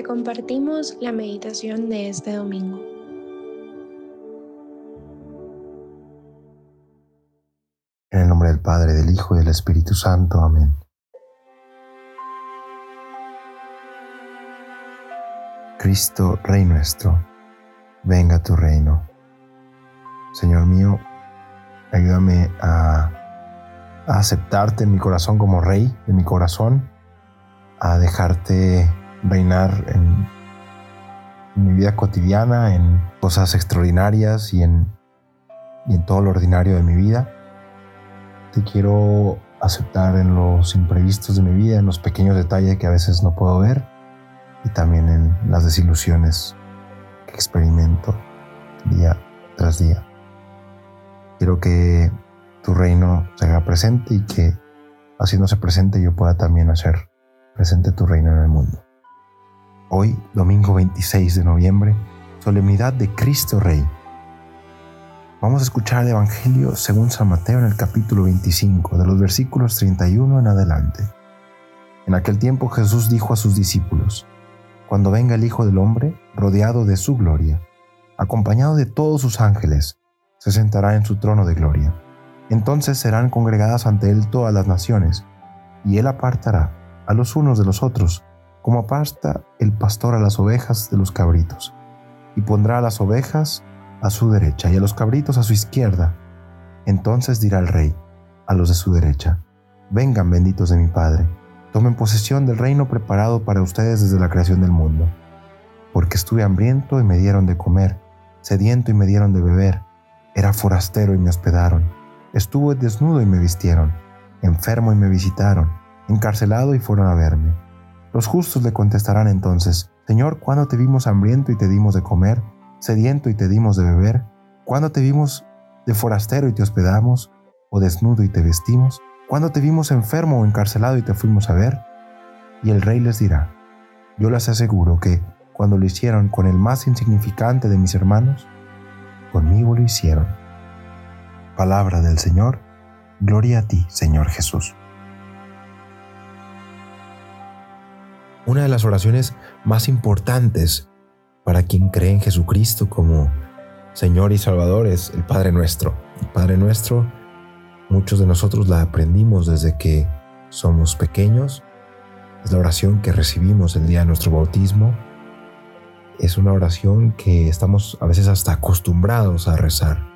te compartimos la meditación de este domingo. En el nombre del Padre, del Hijo y del Espíritu Santo. Amén. Cristo, Rey nuestro, venga tu reino. Señor mío, ayúdame a, a aceptarte en mi corazón como Rey de mi corazón, a dejarte reinar en, mi vida cotidiana, en cosas extraordinarias y en, y en todo lo ordinario de mi vida. Te quiero aceptar en los imprevistos de mi vida, en los pequeños detalles que a veces no puedo ver y también en las desilusiones que experimento día tras día. Quiero que tu reino se haga presente y que haciéndose presente yo pueda también hacer presente tu reino en el mundo. Hoy, domingo 26 de noviembre, solemnidad de Cristo Rey. Vamos a escuchar el Evangelio según San Mateo en el capítulo 25, de los versículos 31 en adelante. En aquel tiempo Jesús dijo a sus discípulos, Cuando venga el Hijo del Hombre, rodeado de su gloria, acompañado de todos sus ángeles, se sentará en su trono de gloria. Entonces serán congregadas ante él todas las naciones, y él apartará a los unos de los otros, como aparta el pastor a las ovejas de los cabritos, y pondrá a las ovejas a su derecha y a los cabritos a su izquierda. Entonces dirá el rey a los de su derecha, vengan benditos de mi Padre, tomen posesión del reino preparado para ustedes desde la creación del mundo, porque estuve hambriento y me dieron de comer, sediento y me dieron de beber, era forastero y me hospedaron, estuve desnudo y me vistieron, enfermo y me visitaron, encarcelado y fueron a verme. Los justos le contestarán entonces, Señor, ¿cuándo te vimos hambriento y te dimos de comer, sediento y te dimos de beber? ¿Cuándo te vimos de forastero y te hospedamos, o desnudo y te vestimos? ¿Cuándo te vimos enfermo o encarcelado y te fuimos a ver? Y el rey les dirá, yo les aseguro que cuando lo hicieron con el más insignificante de mis hermanos, conmigo lo hicieron. Palabra del Señor, gloria a ti, Señor Jesús. Una de las oraciones más importantes para quien cree en Jesucristo como Señor y Salvador es el Padre Nuestro. El Padre Nuestro, muchos de nosotros la aprendimos desde que somos pequeños. Es la oración que recibimos el día de nuestro bautismo. Es una oración que estamos a veces hasta acostumbrados a rezar.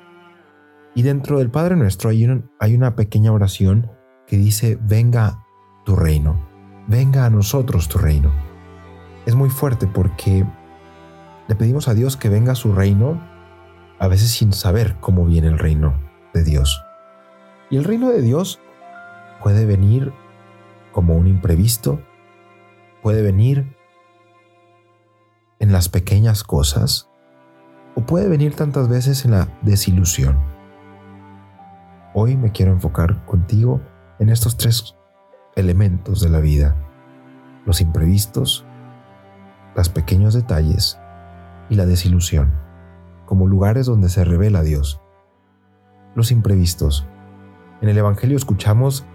Y dentro del Padre Nuestro hay hay una pequeña oración que dice, venga tu reino venga a nosotros tu reino. Es muy fuerte porque le pedimos a Dios que venga a su reino, a veces sin saber cómo viene el reino de Dios. Y el reino de Dios puede venir como un imprevisto, puede venir en las pequeñas cosas, o puede venir tantas veces en la desilusión. Hoy me quiero enfocar contigo en estos tres elementos de la vida, los imprevistos, los pequeños detalles y la desilusión, como lugares donde se revela Dios. Los imprevistos. En el Evangelio escuchamos,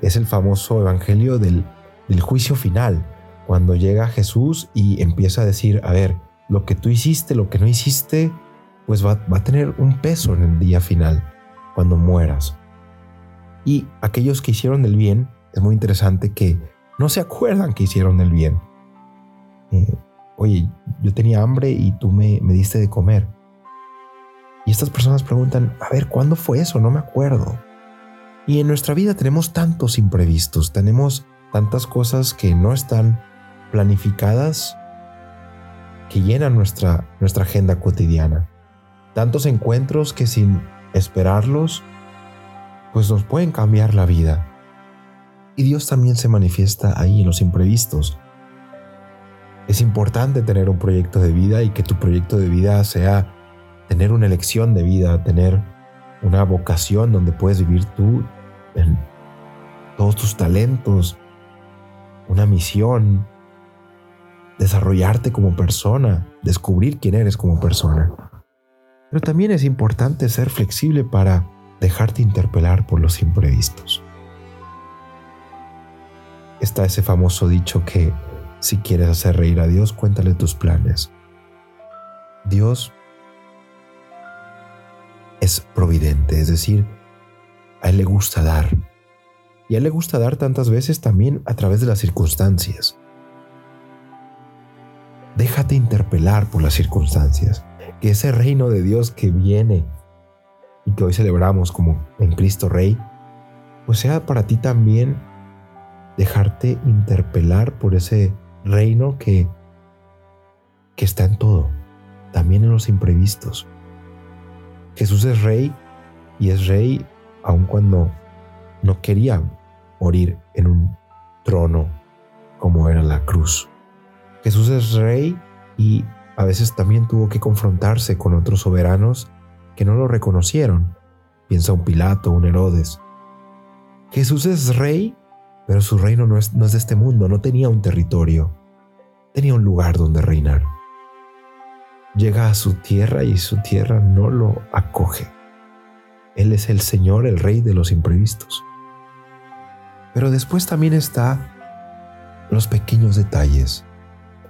es el famoso Evangelio del, del juicio final, cuando llega Jesús y empieza a decir, a ver, lo que tú hiciste, lo que no hiciste, pues va, va a tener un peso en el día final, cuando mueras. Y aquellos que hicieron el bien es muy interesante que no se acuerdan que hicieron el bien. Eh, oye, yo tenía hambre y tú me, me diste de comer. Y estas personas preguntan, a ver, ¿cuándo fue eso? No me acuerdo. Y en nuestra vida tenemos tantos imprevistos, tenemos tantas cosas que no están planificadas que llenan nuestra, nuestra agenda cotidiana. Tantos encuentros que sin esperarlos, pues nos pueden cambiar la vida. Y Dios también se manifiesta ahí en los imprevistos. Es importante tener un proyecto de vida y que tu proyecto de vida sea tener una elección de vida, tener una vocación donde puedes vivir tú en todos tus talentos, una misión, desarrollarte como persona, descubrir quién eres como persona. Pero también es importante ser flexible para dejarte interpelar por los imprevistos está ese famoso dicho que Si quieres hacer reír a Dios, cuéntale tus planes. Dios es providente, es decir, a Él le gusta dar. Y a Él le gusta dar tantas veces también a través de las circunstancias. Déjate interpelar por las circunstancias, que ese reino de Dios que viene y que hoy celebramos como en Cristo Rey, pues sea para ti también dejarte interpelar por ese reino que, que está en todo, también en los imprevistos. Jesús es rey y es rey aun cuando no quería morir en un trono como era la cruz. Jesús es rey y a veces también tuvo que confrontarse con otros soberanos que no lo reconocieron. Piensa un Pilato, un Herodes. Jesús es rey, pero su reino no es, no es de este mundo, no tenía un territorio, tenía un lugar donde reinar llega a su tierra y su tierra no lo acoge. Él es el Señor, el Rey de los imprevistos. Pero después también está los pequeños detalles.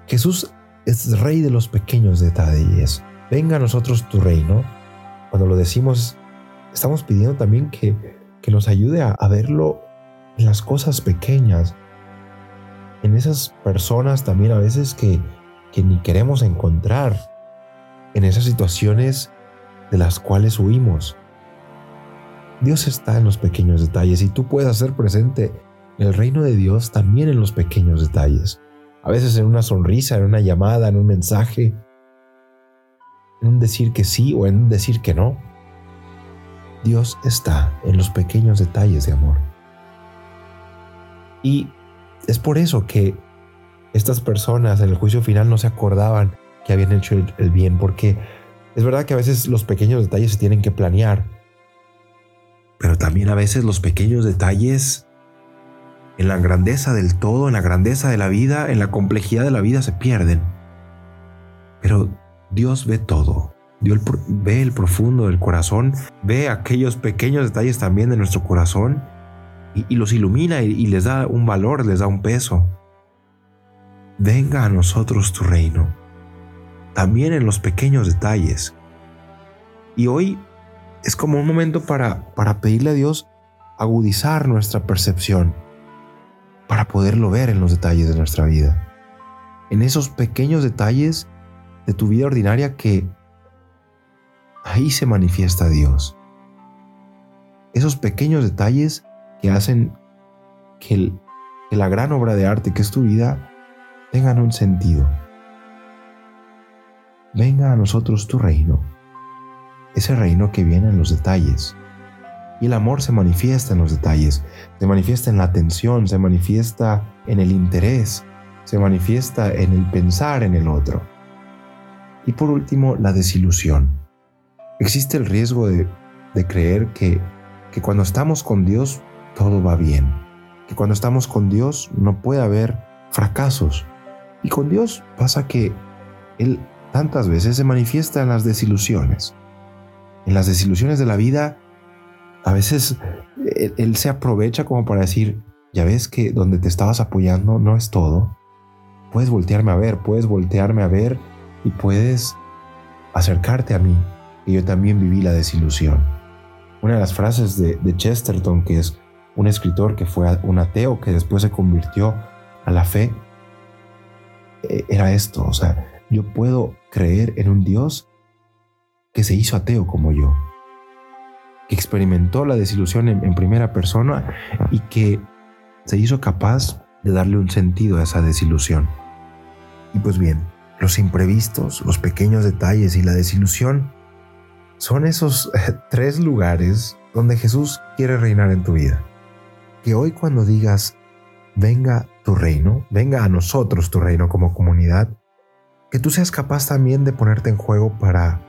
Jesús es Rey de los pequeños detalles. Venga a nosotros tu reino. Cuando lo decimos, estamos pidiendo también que, que nos ayude a, a verlo en las cosas pequeñas, en esas personas también a veces que, que ni queremos encontrar, en esas situaciones de las cuales huimos. Dios está en los pequeños detalles y tú puedes hacer presente el reino de Dios también en los pequeños detalles. A veces en una sonrisa, en una llamada, en un mensaje, en un decir que sí o en un decir que no. Dios está en los pequeños detalles de amor. Y es por eso que estas personas en el juicio final no se acordaban que habían hecho el, bien, porque es verdad que a veces los pequeños detalles se tienen que planear, pero también a veces los pequeños detalles en la grandeza del todo, en la grandeza de la vida, en la complejidad de la vida se pierden. Pero Dios ve todo, Dios ve el profundo del corazón, ve aquellos pequeños detalles también de nuestro corazón y, los ilumina y les da un valor, les da un peso. Venga a nosotros tu reino también en los pequeños detalles. Y hoy es como un momento para, para pedirle a Dios agudizar nuestra percepción, para poderlo ver en los detalles de nuestra vida. En esos pequeños detalles de tu vida ordinaria que ahí se manifiesta Dios. Esos pequeños detalles que hacen que, la gran obra de arte que es tu vida tengan un sentido venga a nosotros tu reino, ese reino que viene en los detalles. Y el amor se manifiesta en los detalles, se manifiesta en la atención, se manifiesta en el interés, se manifiesta en el pensar en el otro. Y por último, la desilusión. Existe el riesgo de, creer que cuando estamos con Dios todo va bien, que cuando estamos con Dios no puede haber fracasos. Y con Dios pasa que Él tantas veces se manifiesta en las desilusiones. En las desilusiones de la vida, a veces él, se aprovecha como para decir, ya ves que donde te estabas apoyando no es todo. Puedes voltearme a ver, puedes voltearme a ver y puedes acercarte a mí, que yo también viví la desilusión. Una de las frases de Chesterton, que es un escritor que fue un ateo que después se convirtió a la fe, e, era esto, o sea, yo puedo creer en un Dios que se hizo ateo como yo, que experimentó la desilusión en, primera persona y que se hizo capaz de darle un sentido a esa desilusión. Y pues bien, los imprevistos, los pequeños detalles y la desilusión son esos tres lugares donde Jesús quiere reinar en tu vida. Que hoy cuando digas, venga tu reino, venga a nosotros tu reino como comunidad, que tú seas capaz también de ponerte en juego para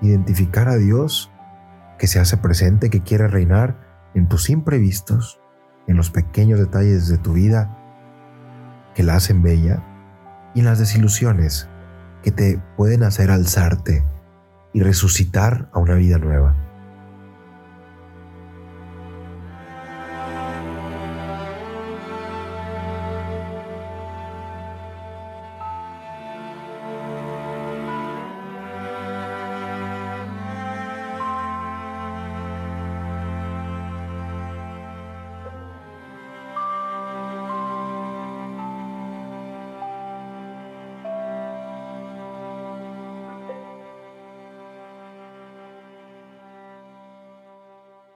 identificar a Dios que se hace presente, que quiere reinar en tus imprevistos, en los pequeños detalles de tu vida que la hacen bella y en las desilusiones que te pueden hacer alzarte y resucitar a una vida nueva.